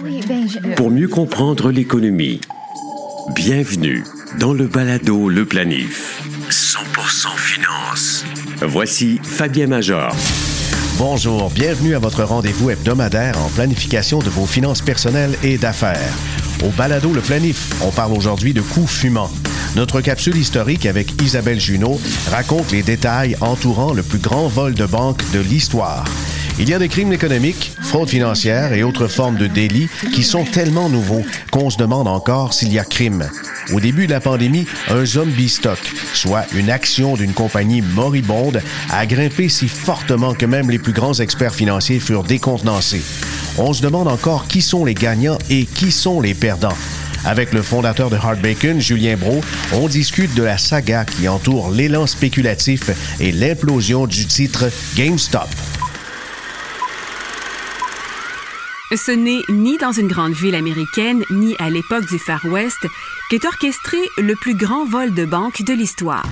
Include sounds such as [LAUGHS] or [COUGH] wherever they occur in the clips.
Ben, Pour mieux comprendre l'économie, bienvenue dans le balado Le Planif. 100% finance. Voici Fabien Major. Bonjour, bienvenue à votre rendez-vous hebdomadaire en planification de vos finances personnelles et d'affaires. Au balado Le Planif, on parle aujourd'hui de coûts fumants. Notre capsule historique avec Isabelle Junot raconte les détails entourant le plus grand vol de banque de l'histoire. Il y a des crimes économiques, fraude financière et autres formes de délits qui sont tellement nouveaux qu'on se demande encore s'il y a crime. Au début de la pandémie, un zombie stock, soit une action d'une compagnie moribonde, a grimpé si fortement que même les plus grands experts financiers furent décontenancés. On se demande encore qui sont les gagnants et qui sont les perdants. Avec le fondateur de Hard Julien Bro, on discute de la saga qui entoure l'élan spéculatif et l'implosion du titre GameStop. Ce n'est ni dans une grande ville américaine, ni à l'époque du Far West qu'est orchestré le plus grand vol de banque de l'histoire.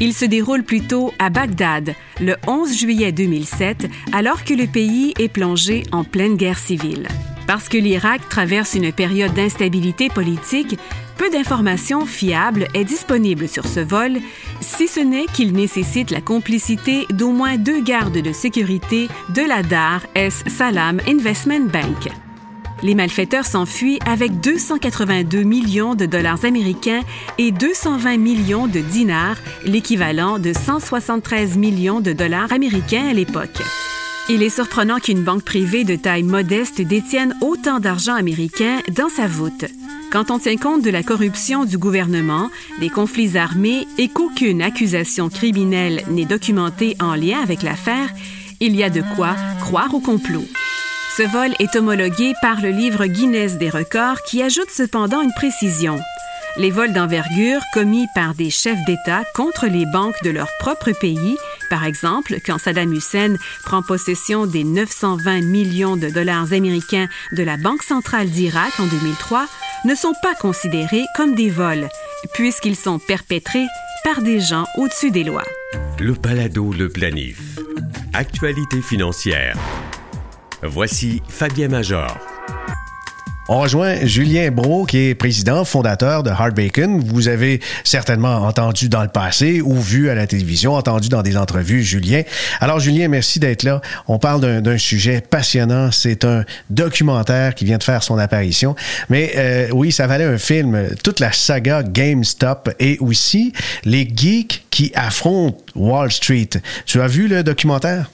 Il se déroule plutôt à Bagdad le 11 juillet 2007, alors que le pays est plongé en pleine guerre civile. Parce que l'Irak traverse une période d'instabilité politique, peu d'informations fiables est disponible sur ce vol, si ce n'est qu'il nécessite la complicité d'au moins deux gardes de sécurité de la Dar es Salam Investment Bank. Les malfaiteurs s'enfuient avec 282 millions de dollars américains et 220 millions de dinars, l'équivalent de 173 millions de dollars américains à l'époque. Il est surprenant qu'une banque privée de taille modeste détienne autant d'argent américain dans sa voûte. Quand on tient compte de la corruption du gouvernement, des conflits armés et qu'aucune accusation criminelle n'est documentée en lien avec l'affaire, il y a de quoi croire au complot. Ce vol est homologué par le livre Guinness des records qui ajoute cependant une précision les vols d'envergure commis par des chefs d'État contre les banques de leur propre pays, par exemple quand Saddam Hussein prend possession des 920 millions de dollars américains de la Banque centrale d'Irak en 2003, ne sont pas considérés comme des vols, puisqu'ils sont perpétrés par des gens au-dessus des lois. Le balado Le Planif. Actualité financière. Voici Fabien Major. On rejoint Julien Bro, qui est président, fondateur de Hard Bacon. Vous avez certainement entendu dans le passé ou vu à la télévision, entendu dans des entrevues Julien. Alors Julien, merci d'être là. On parle d'un sujet passionnant. C'est un documentaire qui vient de faire son apparition. Mais euh, oui, ça valait un film. Toute la saga GameStop et aussi les geeks qui affrontent Wall Street. Tu as vu le documentaire?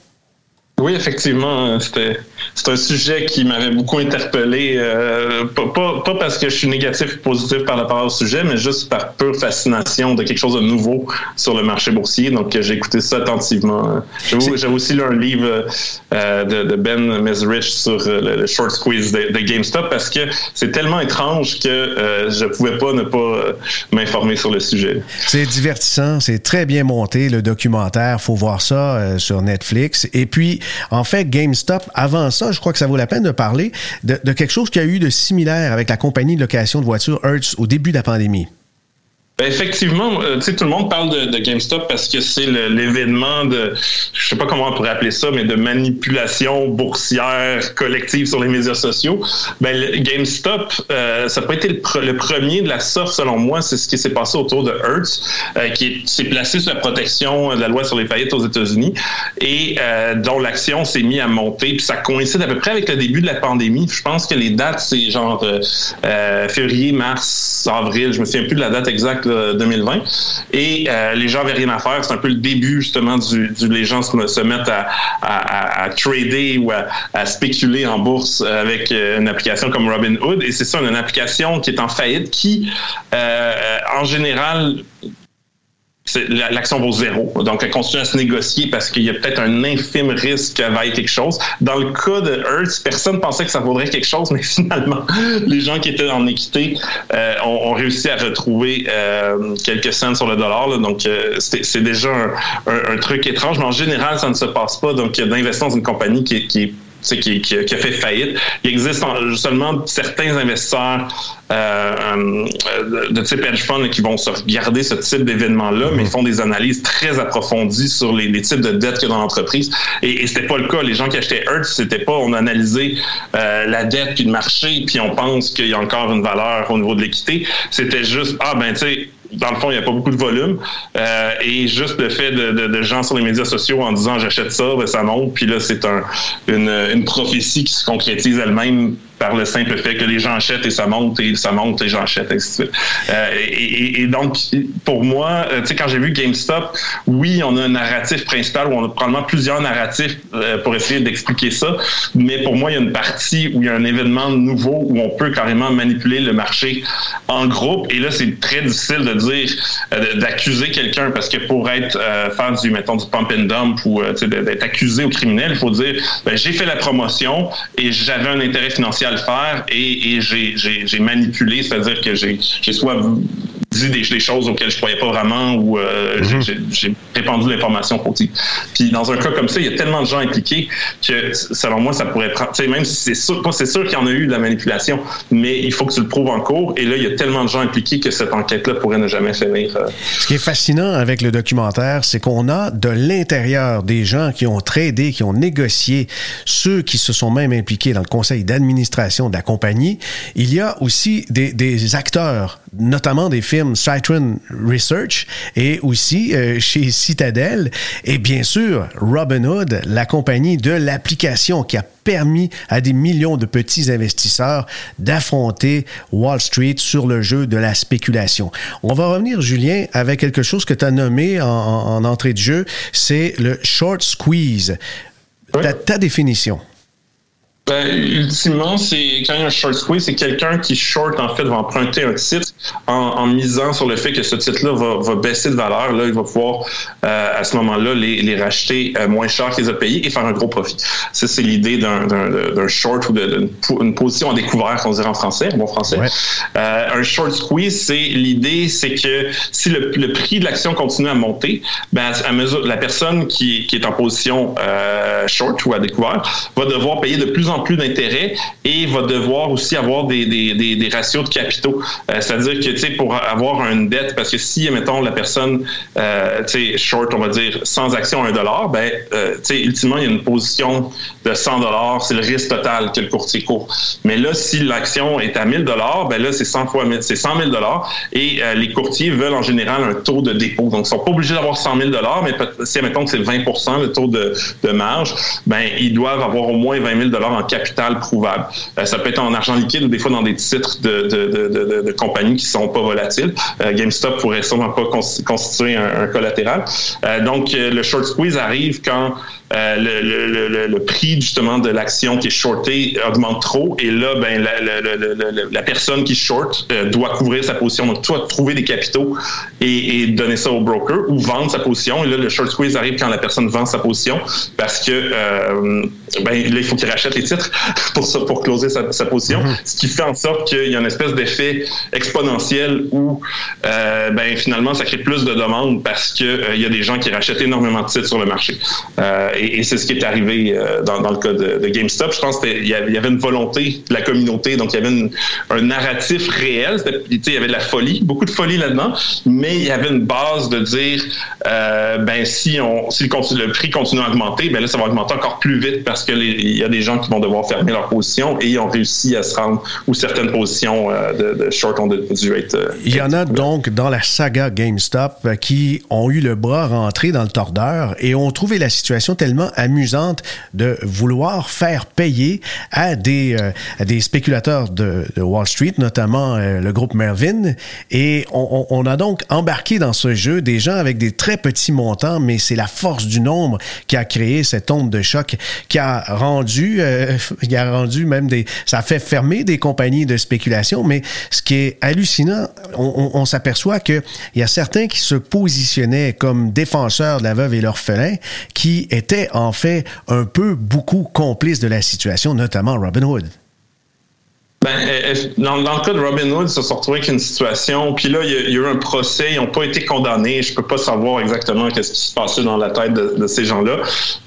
Oui, effectivement, c'était c'est un sujet qui m'avait beaucoup interpellé, euh, pas, pas, parce que je suis négatif ou positif par rapport au sujet, mais juste par pure fascination de quelque chose de nouveau sur le marché boursier. Donc, j'ai écouté ça attentivement. J'ai aussi lu un livre euh, de, Ben Mesrich sur euh, le, short squeeze de, GameStop parce que c'est tellement étrange que je pouvais pas ne pas m'informer sur le sujet. C'est divertissant, c'est très bien monté, le documentaire. Faut voir ça sur Netflix. Et puis, en fait, GameStop, avant ça, je crois que ça vaut la peine de parler de, quelque chose qui a eu de similaire avec la compagnie de location de voitures Hertz au début de la pandémie. Ben, effectivement, euh, tout le monde parle de, GameStop parce que c'est l'événement de, je sais pas comment on pourrait appeler ça, mais de manipulation boursière collective sur les médias sociaux. Ben, GameStop, euh, ça n'a pas été le, premier de la sorte, selon moi. C'est ce qui s'est passé autour de Hertz, euh, qui s'est placé sous la protection de la loi sur les faillites aux États-Unis et dont l'action s'est mise à monter. Puis ça coïncide à peu près avec le début de la pandémie. Je pense que les dates, c'est genre février, mars, avril. Je me souviens plus de la date exacte 2020. Et euh, les gens n'avaient rien à faire. C'est un peu le début justement du, les gens se, se mettent à, trader ou à, spéculer en bourse avec euh, une application comme Robinhood. Et c'est ça, une application qui est en faillite qui, euh, en général, l'action vaut zéro. Donc, elle continue à se négocier parce qu'il y a peut-être un infime risque qu'elle vaille quelque chose. Dans le cas de Hertz, personne pensait que ça vaudrait quelque chose, mais [LAUGHS] finalement, les gens qui étaient en équité euh, ont, réussi à retrouver euh, quelques cents sur le dollar. Donc, euh, c'est déjà un, truc étrange, mais en général, ça ne se passe pas. Donc, d'investir dans une compagnie qui, qui est qui, qui, a fait faillite. Il existe seulement certains investisseurs euh, euh, de type hedge fund qui vont se regarder ce type d'événement-là, mais ils font des analyses très approfondies sur les, types de dettes qu'il y a dans l'entreprise. Et, et c'était pas le cas. Les gens qui achetaient Hertz, c'était pas on a analysé euh, la dette puis le marché, puis on pense qu'il y a encore une valeur au niveau de l'équité. C'était juste ah ben tu sais dans le fond, il n'y a pas beaucoup de volume. Euh, et juste le fait de, gens sur les médias sociaux en disant j'achète ça, ben, ça monte. Puis là, c'est un, une, une prophétie qui se concrétise elle-même par le simple fait que les gens achètent et ça monte et ça monte, gens achètent, ainsi de suite. Euh, et, et, donc, pour moi, euh, tu sais, quand j'ai vu GameStop, oui, on a un narratif principal ou on a probablement plusieurs narratifs euh, pour essayer d'expliquer ça, mais pour moi, il y a une partie où il y a un événement nouveau où on peut carrément manipuler le marché en groupe. Et là, c'est très difficile de dire, d'accuser quelqu'un parce que pour être faire du, mettons, du pump and dump ou d'être accusé au criminel, il faut dire, ben, j'ai fait la promotion et j'avais un intérêt financier le faire et, et j'ai manipulé, c'est-à-dire que j'ai soit dit des, choses auxquelles je croyais pas vraiment ou euh, mhm. j'ai répandu l'information fautive. Puis dans un cas comme ça, il y a tellement de gens impliqués que selon moi, ça pourrait prendre. Même si c'est sûr, c'est sûr qu'il y en a eu de la manipulation, mais il faut que tu le prouves en cours. Et là, il y a tellement de gens impliqués que cette enquête-là pourrait ne jamais finir. Euh. Ce qui est fascinant avec le documentaire, c'est qu'on a de l'intérieur des gens qui ont tradé, qui ont négocié, ceux qui se sont même impliqués dans le conseil d'administration de la compagnie. Il y a aussi des, des acteurs, notamment des films Citron Research et aussi euh, chez Citadel. Et bien sûr, Robinhood, la compagnie de l'application qui a permis à des millions de petits investisseurs d'affronter Wall Street sur le jeu de la spéculation. On va revenir, Julien, avec quelque chose que tu as nommé en, entrée de jeu, c'est le short squeeze. ta définition. Ben, ultimement, c'est quand il y a un short squeeze, c'est quelqu'un qui short en fait va emprunter un titre en, misant sur le fait que ce titre-là va, baisser de valeur. Là, il va pouvoir euh, à ce moment-là les, racheter euh, moins cher qu'ils ont payé et faire un gros profit. Ça, c'est l'idée d'un short ou d'une position en découvert, on dirait en français, en bon français. Euh, un short squeeze, c'est l'idée, c'est que si le, prix de l'action continue à monter, ben, à mesure la personne qui, qui est en position short ou à découvert va devoir payer de plus en plus d'intérêt et va devoir aussi avoir des, des, des, ratios de capitaux. Euh, c'est-à-dire que, tu sais, pour avoir une dette, parce que si, mettons, la personne, euh, tu sais, short, on va dire, sans action à 1 dollar, ben, euh, tu sais, ultimement, il y a une position de 100 dollars, c'est le risque total que le courtier court. Mais là, si l'action est à 1000 dollars, ben là, c'est 100 fois c'est 100 000 dollars et les courtiers veulent en général un taux de dépôt. Donc, ils sont pas obligés d'avoir 100 000 dollars, mais si, mettons que c'est 20% le taux de, de marge, ben, ils doivent avoir au moins 20 000 dollars en capital prouvable. Euh, ça peut être en argent liquide ou des fois dans des titres de, de, de, compagnies qui sont pas volatiles. Euh, GameStop pourrait sûrement pas constituer un, collatéral. Euh, donc, le short squeeze arrive quand euh, le, le, le, prix justement de l'action qui est shortée augmente trop et là, ben, la, la personne qui short euh, doit couvrir sa position. Donc, toi, trouver des capitaux et, et, donner ça au broker ou vendre sa position. Et là, le short squeeze arrive quand la personne vend sa position parce que euh, ben, là, il faut qu'il rachète les titres [LAUGHS] pour, ça, pour closer sa, sa position. Mm-hmm. Ce qui fait en sorte qu'il y a une espèce d'effet exponentiel où ben, finalement, ça crée plus de demandes parce qu'il il y a des gens qui rachètent énormément de titres sur le marché et, c'est ce qui est arrivé euh, dans, le cas de, GameStop. Je pense qu'il y avait une volonté de la communauté, donc il y avait un narratif réel. Il y avait de la folie, beaucoup de folie là-dedans, mais il y avait une base de dire, euh, ben si on, si le, prix continue à augmenter, ben là ça va augmenter encore plus vite parce qu'il y a des gens qui vont devoir fermer leur position et ils ont réussi à se rendre où certaines positions euh, de, short ont dû être. il y en a donc dans la saga GameStop qui ont eu le bras rentré dans le tordeur et ont trouvé la situation amusante de vouloir faire payer à des, euh, spéculateurs de, Wall Street, notamment euh, le groupe Mervyn. Et on, a donc embarqué dans ce jeu des gens avec des très petits montants, mais c'est la force du nombre qui a créé cette onde de choc qui a rendu, euh, [LAUGHS] qui a rendu même des, ça a fait fermer des compagnies de spéculation. Mais ce qui est hallucinant, on, on s'aperçoit qu'il y a certains qui se positionnaient comme défenseurs de la veuve et l'orphelin, qui étaient en fait un peu beaucoup complice de la situation, notamment Robin Hood. Ben, euh, euh, dans, dans, le cas de Robin Hood, ils se sont retrouvés avec une situation, puis là, il y, a, il y, a, eu un procès, ils n'ont pas été condamnés. Je peux pas savoir exactement qu'est-ce qui se passait dans la tête de, de ces gens-là,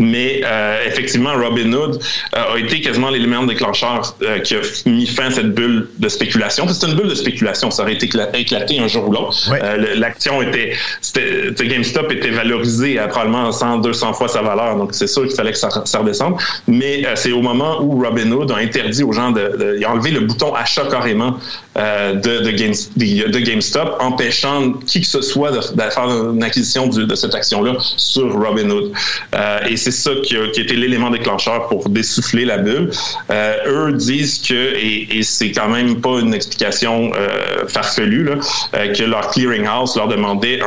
mais euh, effectivement, Robin Hood euh, a été quasiment l'élément déclencheur euh, qui a mis fin à cette bulle de spéculation. C'est une bulle de spéculation, ça aurait été éclaté un jour ou l'autre. Ouais. L'action était, était, GameStop était valorisé à probablement 100, 200 fois sa valeur, donc c'est sûr qu'il fallait que ça, ça redescende. Mais c'est au moment où Robin Hood a interdit aux gens de, de il a enlevé le bouton achat carrément euh, de, Game, GameStop, empêchant qui que ce soit de, faire une acquisition de, cette action-là sur Robinhood. Euh, et c'est ça qui a, été l'élément déclencheur pour dessouffler la bulle. Euh, eux disent que, et, c'est quand même pas une explication farfelue, que leur clearinghouse leur demandait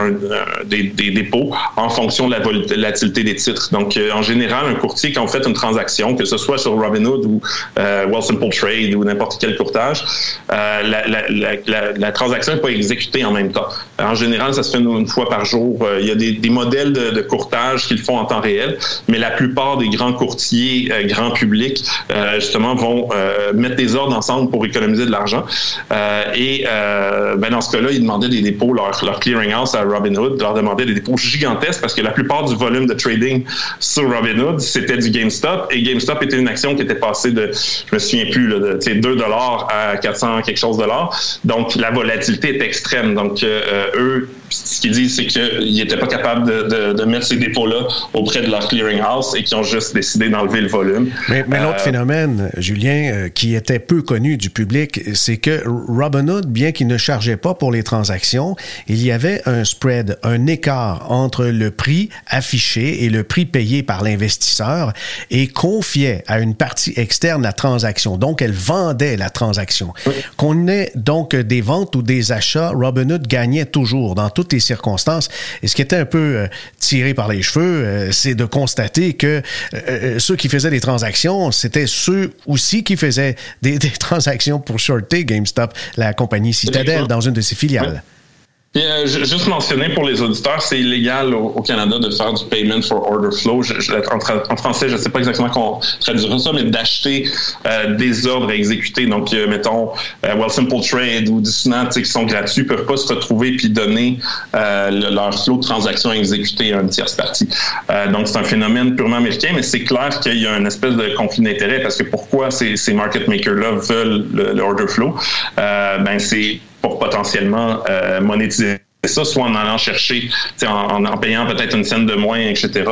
des, dépôts en fonction de la volatilité des titres. Donc, en général, un courtier, quand on fait une transaction, que ce soit sur Robinhood ou Well Simple Trade ou n'importe quel quel courtage, euh, la, la, la, la, transaction n'est pas exécutée en même temps. En général, ça se fait une, fois par jour. Euh, il y a des, des modèles de, de courtage qu'ils font en temps réel, mais la plupart des grands courtiers, euh, grand public, euh, justement, vont euh, mettre des ordres ensemble pour économiser de l'argent. et ben dans ce cas-là, ils demandaient des dépôts, leur, leur clearinghouse à Robinhood leur demandait des dépôts gigantesques parce que la plupart du volume de trading sur Robinhood, c'était du GameStop. Et GameStop était une action qui était passée de, je me souviens plus, là, de 2 dollars à 400 quelque chose l'or. Donc, la volatilité est extrême. Donc, euh, eux, ce qu'ils disent, c'est qu'ils n'étaient pas capables de, de, de mettre ces dépôts-là auprès de leur clearinghouse et qu'ils ont juste décidé d'enlever le volume. Mais, mais l'autre euh, phénomène, Julien, euh, qui était peu connu du public, c'est que Robinhood, bien qu'il ne chargeait pas pour les transactions, il y avait un spread, un écart entre le prix affiché et le prix payé par l'investisseur et confiait à une partie externe la transaction. Donc, elle vendait la transaction. Oui. Qu'on ait donc des ventes ou des achats, Robinhood gagnait toujours dans toutes les circonstances. Et ce qui était un peu euh, tiré par les cheveux, euh, c'est de constater que euh, ceux qui faisaient des transactions, c'était ceux aussi qui faisaient des, [LAUGHS] des transactions pour shorter GameStop, la compagnie Citadel, dans une de ses filiales. Euh, juste mentionner pour les auditeurs, c'est illégal au, Canada de faire du payment for order flow. En, français, je ne sais pas exactement comment traduire ça, mais d'acheter euh, des ordres à exécuter. Donc, euh, mettons, euh, Well Simple Trade ou Dissonant, qui sont gratuits, peuvent pas se retrouver puis donner le, leur flow de transactions à exécuter à une tierce partie. Donc, c'est un phénomène purement américain, mais c'est clair qu'il y a une espèce de conflit d'intérêt parce que pourquoi ces, ces market makers-là veulent le, le order flow? ben, c'est potentiellement euh, monétiser ça, soit en allant chercher, en, payant peut-être une scène de moins, etc.,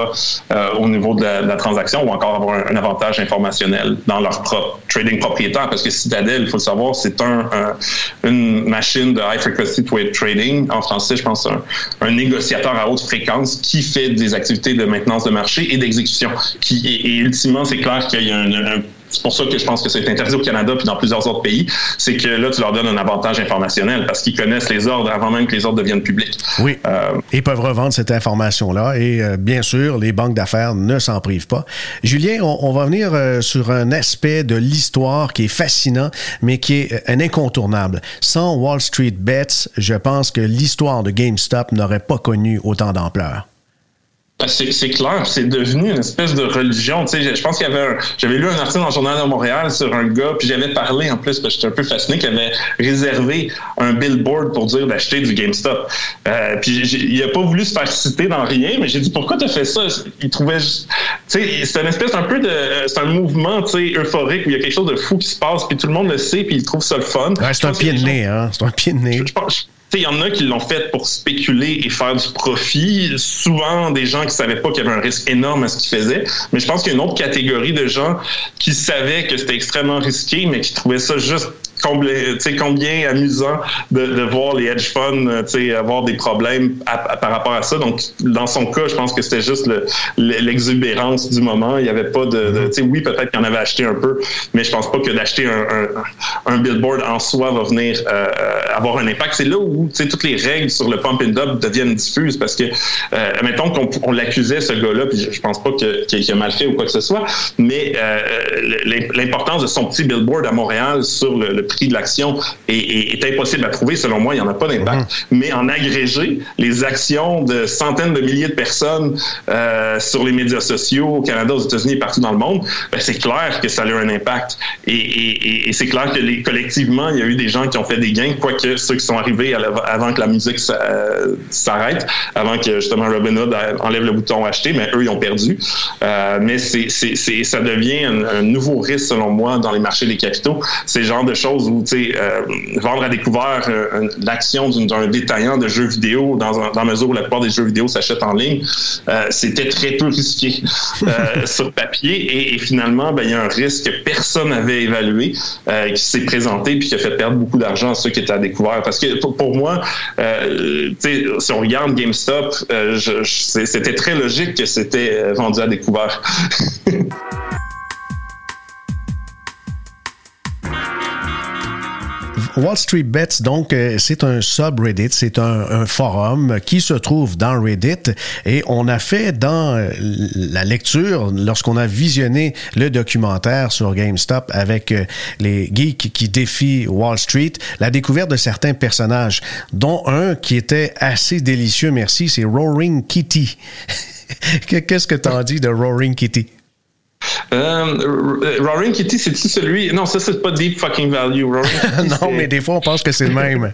euh, au niveau de la, transaction, ou encore avoir un, avantage informationnel dans leur propre trading propriétaire. Parce que Citadel, il faut le savoir, c'est un, un, une machine de high frequency trading. En français, je pense, un, un, négociateur à haute fréquence qui fait des activités de maintenance de marché et d'exécution. Et, et ultimement, c'est clair qu'il y a un, c'est pour ça que je pense que c'est interdit au Canada puis dans plusieurs autres pays. C'est que là, tu leur donnes un avantage informationnel parce qu'ils connaissent les ordres avant même que les ordres deviennent publics. Oui. Euh, Ils peuvent revendre cette information-là et euh, bien sûr, les banques d'affaires ne s'en privent pas. Julien, on, on va venir euh, sur un aspect de l'histoire qui est fascinant, mais qui est euh, un incontournable. Sans Wall Street Bets, je pense que l'histoire de GameStop n'aurait pas connu autant d'ampleur. Ben, c'est clair, c'est devenu une espèce de religion. Tu sais, je pense qu'il y avait j'avais lu un article dans le journal de Montréal sur un gars, puis j'avais parlé en plus, parce que j'étais un peu fasciné, qu'il avait réservé un billboard pour dire d'acheter du GameStop. Euh, puis il a pas voulu se faire citer dans rien, mais j'ai dit pourquoi tu as fait ça? Il trouvait, tu sais, c'est une espèce un peu de, c'est un mouvement, tu sais, euphorique où il y a quelque chose de fou qui se passe, puis tout le monde le sait, puis il trouve ça le fun. Ouais, c'est un pied de nez, hein. C'est un pied de nez. Je, je pense, il y en a qui l'ont fait pour spéculer et faire du profit. Souvent, des gens qui savaient pas qu'il y avait un risque énorme à ce qu'ils faisaient. Mais je pense qu'il y a une autre catégorie de gens qui savaient que c'était extrêmement risqué, mais qui trouvaient ça juste combien, amusant de, voir les hedge funds avoir des problèmes par rapport à ça. Donc, dans son cas, je pense que c'était juste l'exubérance du moment. Il n'y avait pas de... oui, peut-être qu'il en avait acheté un peu, mais je pense pas que d'acheter un, billboard en soi va venir euh, avoir un impact. C'est là où toutes les règles sur le pump and up deviennent diffuses parce que, euh, mettons qu'on on, l'accusait, ce gars-là, puis je pense pas qu'il qu a mal fait ou quoi que ce soit, mais euh, l'importance de son petit billboard à Montréal sur le, le prix de l'action est, est, est, impossible à trouver. Selon moi, il n'y en a pas d'impact. Mmh. Mais en agrégé, les actions de centaines de milliers de personnes euh, sur les médias sociaux au Canada, aux États-Unis et partout dans le monde, ben, c'est clair que ça a eu un impact. Et, et c'est clair que les, collectivement, il y a eu des gens qui ont fait des gains, quoique ceux qui sont arrivés avant que la musique s'arrête, avant que justement Robin Hood enlève le bouton acheter, mais eux, ils ont perdu. Euh, mais c'est, ça devient un, nouveau risque, selon moi, dans les marchés des capitaux. C'est le genre de choses où, tu sais, euh, vendre à découvert euh, l'action d'un détaillant de jeux vidéo dans, dans la mesure où la plupart des jeux vidéo s'achètent en ligne, c'était très peu risqué [LAUGHS] sur papier. Et, finalement, ben, il y a un risque que personne n'avait évalué qui s'est présenté puis qui a fait perdre beaucoup d'argent à ceux qui étaient à découvert. Parce que pour, moi, si on regarde GameStop, c'était très logique que c'était vendu à découvert. [LAUGHS] Wall Street Bets, donc, euh, c'est un subreddit, c'est un, forum qui se trouve dans Reddit et on a fait dans euh, la lecture, lorsqu'on a visionné le documentaire sur GameStop avec euh, les geeks qui défient Wall Street, la découverte de certains personnages, dont un qui était assez délicieux, merci, c'est Roaring Kitty. [LAUGHS] Qu'est-ce que as dit de Roaring Kitty? Euh, Roaring Kitty, c'est-tu celui? Non, ça, c'est pas Deep Fucking Value. [LAUGHS] Kitty, non, mais des fois, on pense que c'est le même.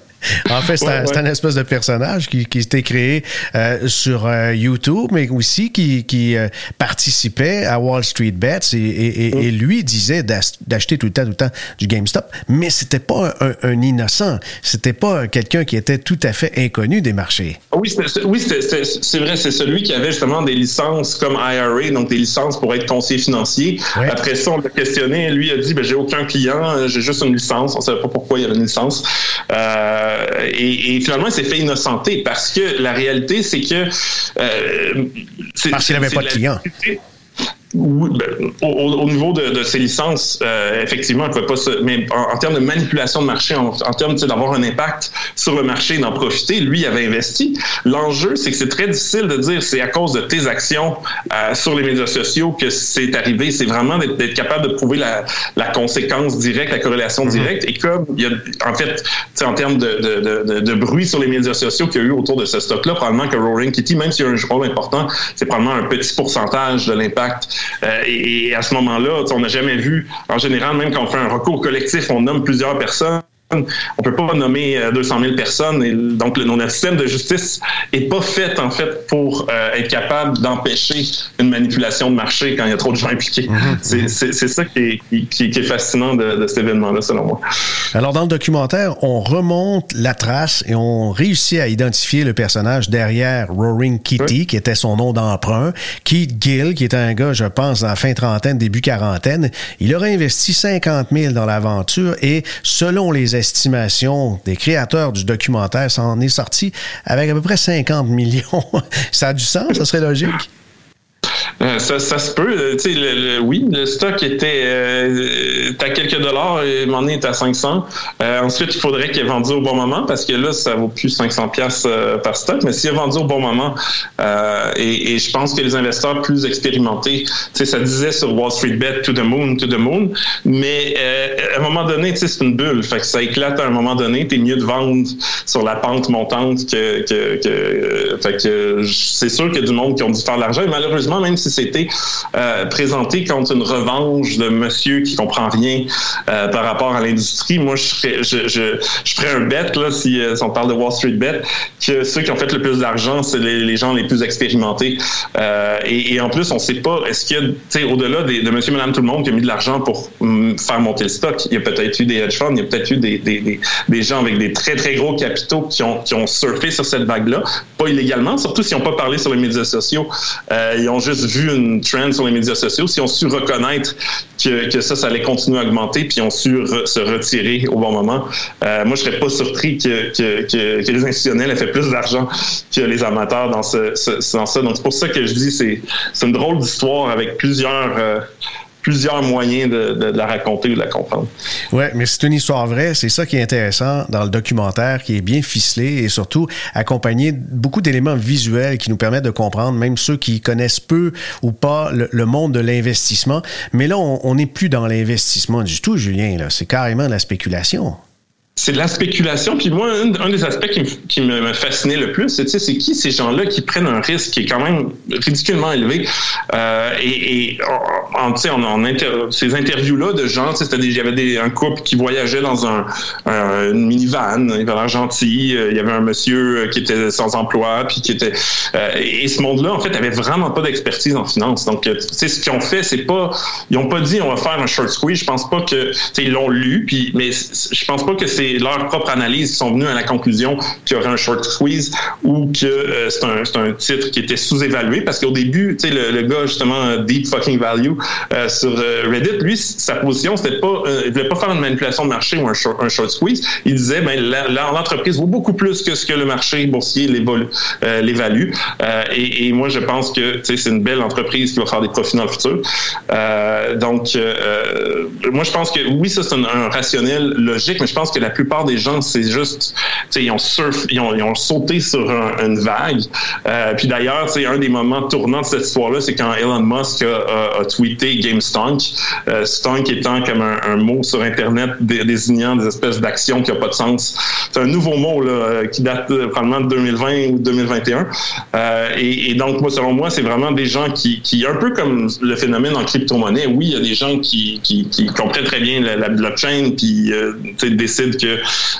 En fait, c'est un, espèce de personnage qui, qui s'était créé euh, sur euh, YouTube, mais aussi qui, qui euh, participait à Wall Street Bets et, et, et mm. lui disait d'acheter tout le temps, tout le temps du GameStop, mais c'était pas un, un innocent, c'était pas quelqu'un qui était tout à fait inconnu des marchés. Ah oui, c'est vrai, c'est celui qui avait justement des licences comme IRA, donc des licences pour être conseiller financier. Après ça, on l'a questionné, lui a dit, ben, j'ai aucun client, j'ai juste une licence, on savait pas pourquoi il y avait une licence. Euh, et, finalement, il s'est fait innocenter parce que la réalité, c'est que. Euh, parce qu'il n'avait pas de clients. Oui, ben, au, niveau de, ses licences, euh, effectivement, il ne pas se. Mais en, termes de manipulation de marché, en, termes d'avoir un impact sur le marché et d'en profiter, lui il avait investi. L'enjeu, c'est que c'est très difficile de dire c'est à cause de tes actions euh, sur les médias sociaux que c'est arrivé. C'est vraiment d'être capable de prouver la, conséquence directe, la corrélation mm-hmm. directe. Et comme il y a, en fait, en termes de, de, bruit sur les médias sociaux qu'il y a eu autour de ce stock-là, probablement que Roaring Kitty, même s'il y a un rôle important, c'est probablement un petit pourcentage de l'impact euh, et, à ce moment-là, on n'a jamais vu, en général, même quand on fait un recours collectif, on nomme plusieurs personnes on peut pas nommer 200 euh, 000 personnes. Et donc, le, notre système de justice est pas fait, en fait, pour euh, être capable d'empêcher une manipulation de marché quand il y a trop de gens impliqués. Mhm. C'est ça qui est, qui, est, fascinant de, cet événement-là, selon moi. Alors, dans le documentaire, on remonte la trace et on réussit à identifier le personnage derrière Roaring Kitty, qui était son nom d'emprunt. Keith Gill, qui était un gars, je pense, en fin trentaine, début quarantaine. Il aurait investi 50 000 dans l'aventure et, selon les estimation des créateurs du documentaire, ça en est sorti avec à peu près 50 millions. [LAUGHS] ça a du sens, ça serait logique? Euh, ça, ça, se peut. Euh, tu sais, le, oui, le stock était euh, à quelques dollars et mon est à 500. ensuite, il faudrait qu'il ait vendu au bon moment parce que là, ça vaut plus 500 pièces par stock. Mais s'il a vendu au bon moment, et, et, je pense que les investisseurs plus expérimentés, tu sais, ça disait sur Wall Street Bet to the moon, to the moon. Mais à un moment donné, tu sais, c'est une bulle. Fait que ça éclate à un moment donné. T'es mieux de vendre sur la pente montante que, que, que fait que c'est sûr qu'il y a du monde qui ont dû faire de l'argent. Malheureusement, même si c'était euh, présenté contre une revanche de monsieur qui comprend rien euh, par rapport à l'industrie. Moi, je ferais, un bet, là, si, euh, si, on parle de Wall Street Bet, que ceux qui ont fait le plus d'argent, c'est les, gens les plus expérimentés. Et, en plus, on ne sait pas, est-ce qu'il y a, au-delà de monsieur, madame, tout le monde qui a mis de l'argent pour mm, faire monter le stock, il y a peut-être eu des hedge funds, il y a peut-être eu des, gens avec des très, très gros capitaux qui ont, surfé sur cette vague-là, pas illégalement, surtout s'ils n'ont pas parlé sur les médias sociaux. Ils ont juste vu une trend sur les médias sociaux, si on su reconnaître que, que ça, ça allait continuer à augmenter, puis on su se retirer au bon moment, euh, moi, je serais pas surpris que, que, les institutionnels aient fait plus d'argent que les amateurs dans, ce, dans ça. Donc, c'est pour ça que je dis c'est une drôle d'histoire avec plusieurs... Euh, plusieurs moyens de, la raconter ou de la comprendre. Oui, mais c'est une histoire vraie. C'est ça qui est intéressant dans le documentaire, qui est bien ficelé et surtout accompagné de beaucoup d'éléments visuels qui nous permettent de comprendre, même ceux qui connaissent peu ou pas le, monde de l'investissement. Mais là, on n'est plus dans l'investissement du tout, Julien. C'est carrément de la spéculation. C'est de la spéculation. Puis moi, un, des aspects qui, me, fascinait le plus, c'est c'est qui ces gens-là qui prennent un risque qui est quand même ridiculement élevé? Euh, et, et en, ces interviews-là de gens, c'était il y avait des, un couple qui voyageait dans un, une minivan, il avait gentil, euh, il y avait un monsieur qui était sans emploi, puis qui était euh, et ce monde-là, en fait, avait vraiment pas d'expertise en finance. Donc, sais, ce qu'ils ont fait, c'est pas, ils ont pas dit on va faire un short squeeze. Je pense pas que, ils l'ont lu, puis mais je pense pas que c'est leur propre analyse qui sont venus à la conclusion qu'il y aurait un short squeeze ou que euh, c'est un, titre qui était sous-évalué parce qu'au début, tu sais, le, gars justement Deep Fucking Value euh, sur euh, Reddit, lui, sa position c'était pas, il voulait pas faire une manipulation de marché ou un short, squeeze. Il disait ben l'entreprise vaut beaucoup plus que ce que le marché boursier l'évalue. Et, moi, je pense que tu sais, c'est une belle entreprise qui va faire des profits dans le futur. donc, moi, je pense que oui, ça c'est un, un rationnel logique, mais je pense que la plupart des gens, c'est juste, ils ont surf, ils ont, ils ont sauté sur une vague. Euh, puis d'ailleurs, c'est un des moments tournants de cette histoire-là, c'est quand Elon Musk a, tweeté GameStonk, euh, stonk étant comme un, mot sur Internet désignant des espèces d'actions qui n'ont pas de sens. C'est un nouveau mot là, euh, qui date probablement de 2020 ou 2021. Euh, et, donc, moi, selon moi, c'est vraiment des gens qui, qui, un peu comme le phénomène en crypto-monnaie, oui, il y a des gens qui, comprennent très bien la, la blockchain, puis euh, décident que,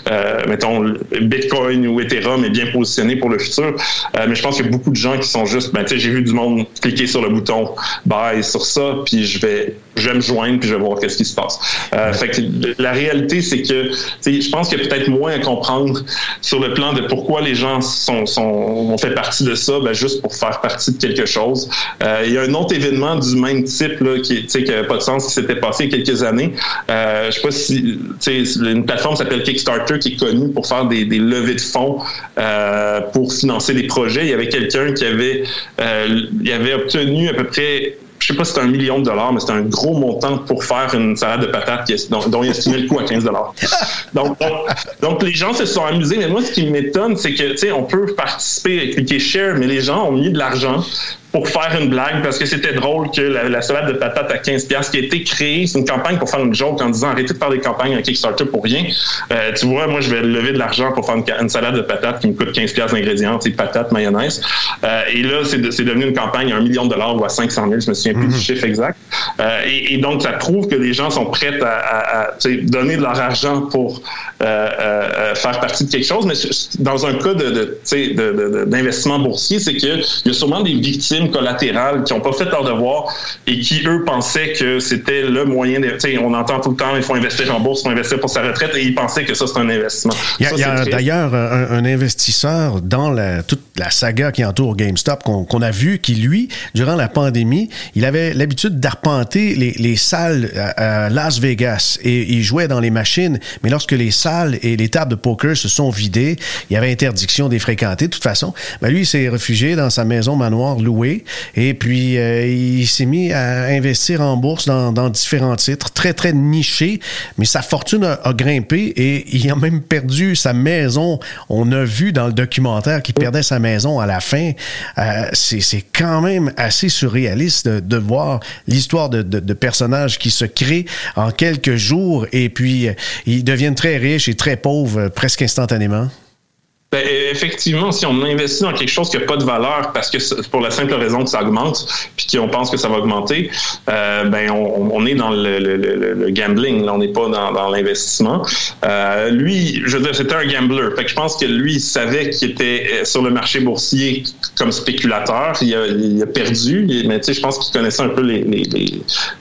euh, mettons, Bitcoin ou Ethereum est bien positionné pour le futur. Euh, mais je pense qu'il y a beaucoup de gens qui sont juste, ben, tu sais, j'ai vu du monde cliquer sur le bouton buy sur ça, puis je vais, je vais me joindre, puis je vais voir qu'est-ce qui se passe. Euh, fait que la réalité, c'est que, je pense qu'il y a peut-être moins à comprendre sur le plan de pourquoi les gens sont, sont ont fait partie de ça, ben, juste pour faire partie de quelque chose. Euh, il y a un autre événement du même type, là, qui, qui n'avait pas de sens, qui s'était passé il y a quelques années. Je sais pas si, tu sais, une plateforme s'appelle Kickstarter qui est connue pour faire des, levées de fonds euh, pour financer des projets. Il y avait quelqu'un qui avait, euh, il avait obtenu à peu près je sais pas si c'était un million de dollars, mais c'était un gros montant pour faire une salade de patates dont, il estimait le coût à 15 dollars. [LAUGHS] Donc, donc, les gens se sont amusés. Mais moi, ce qui m'étonne, c'est que, tu sais, on peut participer et cliquer share, mais les gens ont mis de l'argent pour faire une blague parce que c'était drôle que la, salade de patates à 15 pièces qui a été créée, c'est une campagne pour faire une joke en disant arrêtez de faire des campagnes à Kickstarter pour rien. Euh, tu vois, moi je vais lever de l'argent pour faire une, salade de patates qui me coûte 15 pièces d'ingrédients, c'est patates, mayonnaise. Euh, et là, c'est, devenu une campagne à un million de dollars ou à 500 000, je me souviens plus du mhm. chiffre exact. Euh, et, donc ça prouve que les gens sont prêts à, à, donner de leur argent pour faire partie de quelque chose. Mais dans un cas de, d'investissement boursier, c'est qu'il y a sûrement des victimes collatérales qui n'ont pas fait leur devoir et qui, eux, pensaient que c'était le moyen de. On entend tout le temps, il faut investir en bourse, il faut investir pour sa retraite et ils pensaient que ça, c'est un investissement. Il y a, d'ailleurs un, investisseur dans la, toute la saga qui entoure GameStop qu'on a vu qui, lui, durant la pandémie, il avait l'habitude d'arpenter les, les, salles à, Las Vegas et il jouait dans les machines. Mais lorsque les salles et les tables de poker se sont vidées, il y avait interdiction des fréquenter. De toute façon, ben lui, il s'est réfugié dans sa maison manoir louée et puis, euh, il s'est mis à investir en bourse dans, différents titres, très, très nichés. Mais sa fortune a, grimpé et il a même perdu sa maison. On a vu dans le documentaire qu'il perdait sa maison à la fin. Euh, c'est quand même assez surréaliste de, voir l'histoire de, de, personnages qui se créent en quelques jours et puis euh, ils deviennent très riches et très pauvres presque instantanément. Ben, effectivement, si on investit dans quelque chose qui n'a pas de valeur parce que pour la simple raison que ça augmente, puis qu'on pense que ça va augmenter, euh, ben on, est dans le, le, le, gambling, là, on n'est pas dans, dans l'investissement. Euh, lui, je veux dire, c'était un gambler. Fait que je pense que lui, il savait qu'il était euh, sur le marché boursier comme spéculateur. Il a, il a perdu, mais tu sais, je pense qu'il connaissait un peu les, les,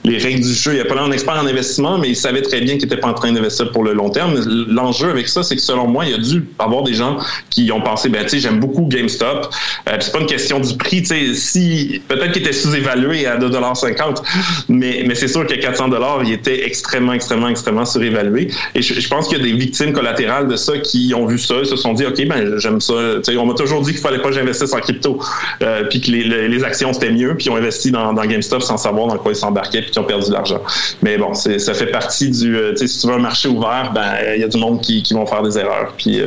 les, règles du jeu. Il n'a pas un expert en investissement, mais il savait très bien qu'il n'était pas en train d'investir pour le long terme. L'enjeu avec ça, c'est que selon moi, il a dû avoir des gens qui ont pensé, ben, tu sais, j'aime beaucoup GameStop. Euh, c'est pas une question du prix, tu sais, si, peut-être qu'il était sous-évalué à 2,50 mais, mais c'est sûr qu'à 400 il était extrêmement, extrêmement, extrêmement surévalué. Et je, pense qu'il y a des victimes collatérales de ça qui ont vu ça se sont dit, OK, ben, j'aime ça. Tu sais, on m'a toujours dit qu'il fallait pas que j'investisse en crypto, euh, puis que les, les, actions c'était mieux, puis ils ont investi dans, dans, GameStop sans savoir dans quoi ils s'embarquaient, puis qu'ils ont perdu de l'argent. Mais bon, ça fait partie du, euh, tu sais, si tu veux un marché ouvert, ben, il y a du monde qui, qui vont faire des erreurs, puis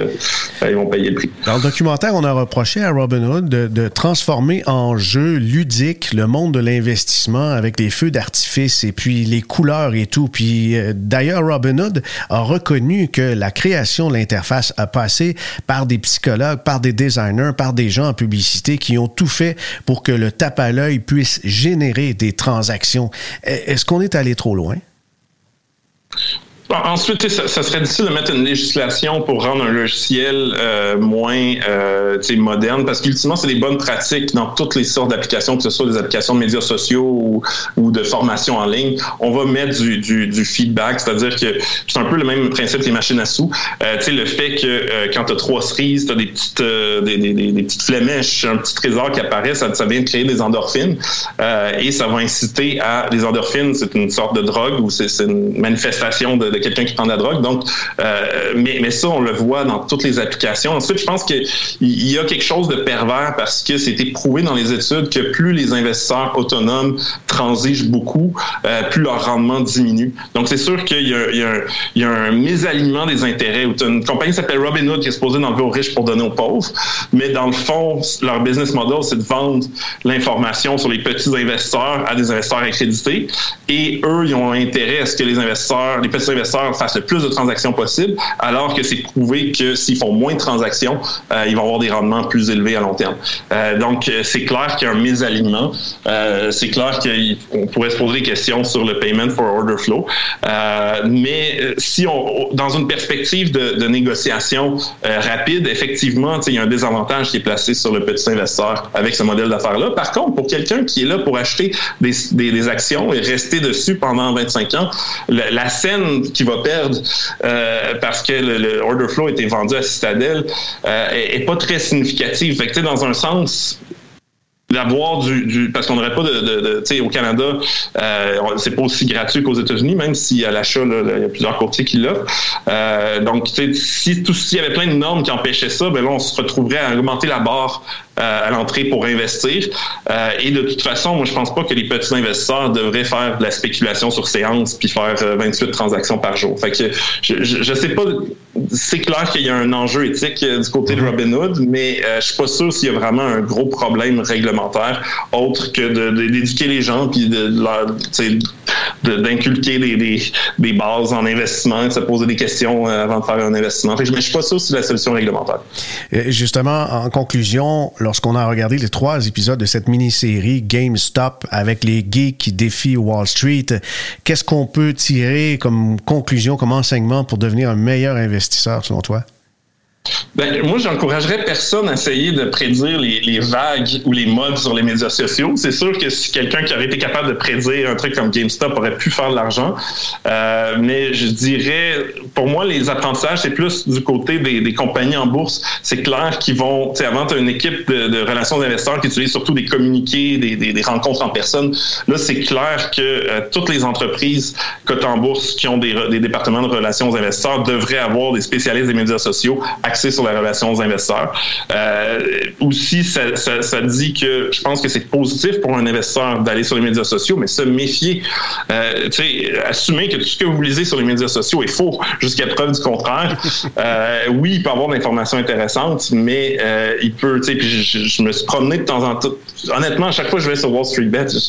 ben, ils vont payer Dans le documentaire, on a reproché à Robinhood de, de transformer en jeu ludique le monde de l'investissement avec les feux d'artifice et puis les couleurs et tout. Puis euh, d'ailleurs, Robinhood a reconnu que la création de l'interface a passé par des psychologues, par des designers, par des gens en publicité qui ont tout fait pour que le tape à l'œil puisse générer des transactions. Est-ce qu'on est allé trop loin? Ensuite, ça, ça, serait difficile de mettre une législation pour rendre un logiciel euh, moins euh, moderne, parce qu'ultimement, c'est des bonnes pratiques dans toutes les sortes d'applications, que ce soit des applications de médias sociaux ou, de formation en ligne. On va mettre du, du, du feedback, c'est-à-dire que c'est un peu le même principe des machines à sous. Euh, le fait que euh, quand tu as trois cerises, tu as des petites, euh, des, des, des, petites flémèches, un petit trésor qui apparaît, ça, vient de créer des endorphines et ça va inciter à... Les endorphines, c'est une sorte de drogue ou c'est une manifestation de, de quelqu'un qui prend de la drogue. Donc, euh, mais, mais ça, on le voit dans toutes les applications. Ensuite, je pense qu'il y a quelque chose de pervers parce que c'était prouvé dans les études que plus les investisseurs autonomes transigent beaucoup, euh, plus leur rendement diminue. Donc, c'est sûr qu'il y, a un mésalignement des intérêts. Une compagnie s'appelle Robinhood qui est supposée d'enlever aux riches pour donner aux pauvres, mais dans le fond, leur business model, c'est de vendre l'information sur les petits investisseurs à des investisseurs accrédités. Et eux, ils ont intérêt à ce que les investisseurs, les petits investisseurs investisseurs le plus de transactions possible, alors que c'est prouvé que s'ils font moins de transactions, euh, ils vont avoir des rendements plus élevés à long terme. Euh, donc, euh, c'est clair qu'il y a un mésalignement. Euh, c'est clair qu'on pourrait se poser des questions sur le payment for order flow. Mais si on, dans une perspective de, négociation rapide, effectivement, il y a un désavantage qui est placé sur le petit investisseur avec ce modèle d'affaires-là. Par contre, pour quelqu'un qui est là pour acheter des, actions et rester dessus pendant 25 ans, la scène qui va perdre euh, parce que le, le, order flow a été vendu à Citadel euh, est, est, pas très significative. Fait que, dans un sens, d'avoir du, parce qu'on n'aurait pas de, tu au Canada euh, c'est pas aussi gratuit qu'aux États-Unis même si à l'achat il y a plusieurs courtiers qui l'offrent euh, donc si tout s'il y avait plein de normes qui empêchaient ça ben là on se retrouverait à augmenter la barre à l'entrée pour investir euh, et de toute façon moi je pense pas que les petits investisseurs devraient faire de la spéculation sur séance puis faire 28 transactions par jour fait que je, je, je sais pas c'est clair qu'il y a un enjeu éthique du côté de mm-hmm. Robinhood mais je suis pas sûr s'il y a vraiment un gros problème réglementaire autre que d'éduquer les gens puis de, d'inculquer des, des, des, bases en investissement, de se poser des questions euh, avant de faire un investissement. mais je ne suis pas sûr si la solution réglementaire. Justement, en conclusion, lorsqu'on a regardé les trois épisodes de cette mini-série GameStop avec les geeks qui défient Wall Street, qu'est-ce qu'on peut tirer comme conclusion, comme enseignement pour devenir un meilleur investisseur selon toi? Ben, moi, j'encouragerais personne à essayer de prédire les, les, vagues ou les modes sur les médias sociaux. C'est sûr que si quelqu'un qui aurait été capable de prédire un truc comme GameStop aurait pu faire de l'argent, euh, mais je dirais, pour moi, les apprentissages, c'est plus du côté des, des, compagnies en bourse. C'est clair qu'ils vont, tu sais, avant, as une équipe de, de relations d'investisseurs qui utilise surtout des communiqués, des, des, des, rencontres en personne. Là, c'est clair que euh, toutes les entreprises cotées en bourse qui ont des, départements de relations investisseurs devraient avoir des spécialistes des médias sociaux axés sur la relation aux investisseurs. Euh, aussi, ça, ça, ça, dit que je pense que c'est positif pour un investisseur d'aller sur les médias sociaux, mais se méfier, euh, assumer que tout ce que vous lisez sur les médias sociaux est faux jusqu'à preuve du contraire. [LAUGHS] Euh, oui, il peut avoir de l'information intéressante, mais il peut, tu sais, puis je, je, me suis promené de temps en temps. Honnêtement, à chaque fois que je vais sur Wall Street Bet, je,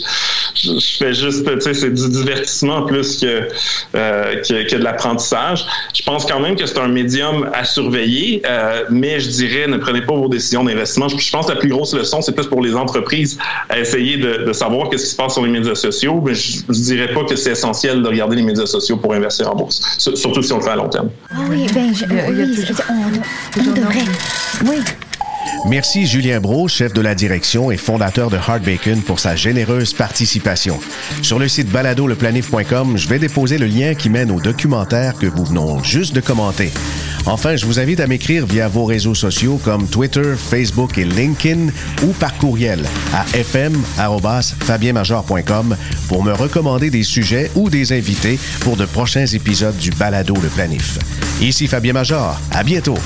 je, je fais juste, tu sais, c'est du divertissement plus que, que, que de l'apprentissage. Je pense quand même que c'est un médium à surveiller. Euh, mais je dirais, ne prenez pas vos décisions d'investissement. Je, pense que la plus grosse leçon, c'est plus pour les entreprises à essayer de, de savoir ce qui se passe sur les médias sociaux. Mais je, ne dirais pas que c'est essentiel de regarder les médias sociaux pour investir en bourse, surtout si on le fait à long terme. Oh oui, ben, je, oui, on, on devrait. Oui. Merci Julien Bro, chef de la direction et fondateur de Hard Bacon, pour sa généreuse participation. Sur le site baladoleplanif.com, je vais déposer le lien qui mène au documentaire que vous venons juste de commenter. Enfin, je vous invite à m'écrire via vos réseaux sociaux comme Twitter, Facebook et LinkedIn ou par courriel à fm.fabienmajor.com pour me recommander des sujets ou des invités pour de prochains épisodes du Balado Le Planif. Ici Fabien Major. À bientôt.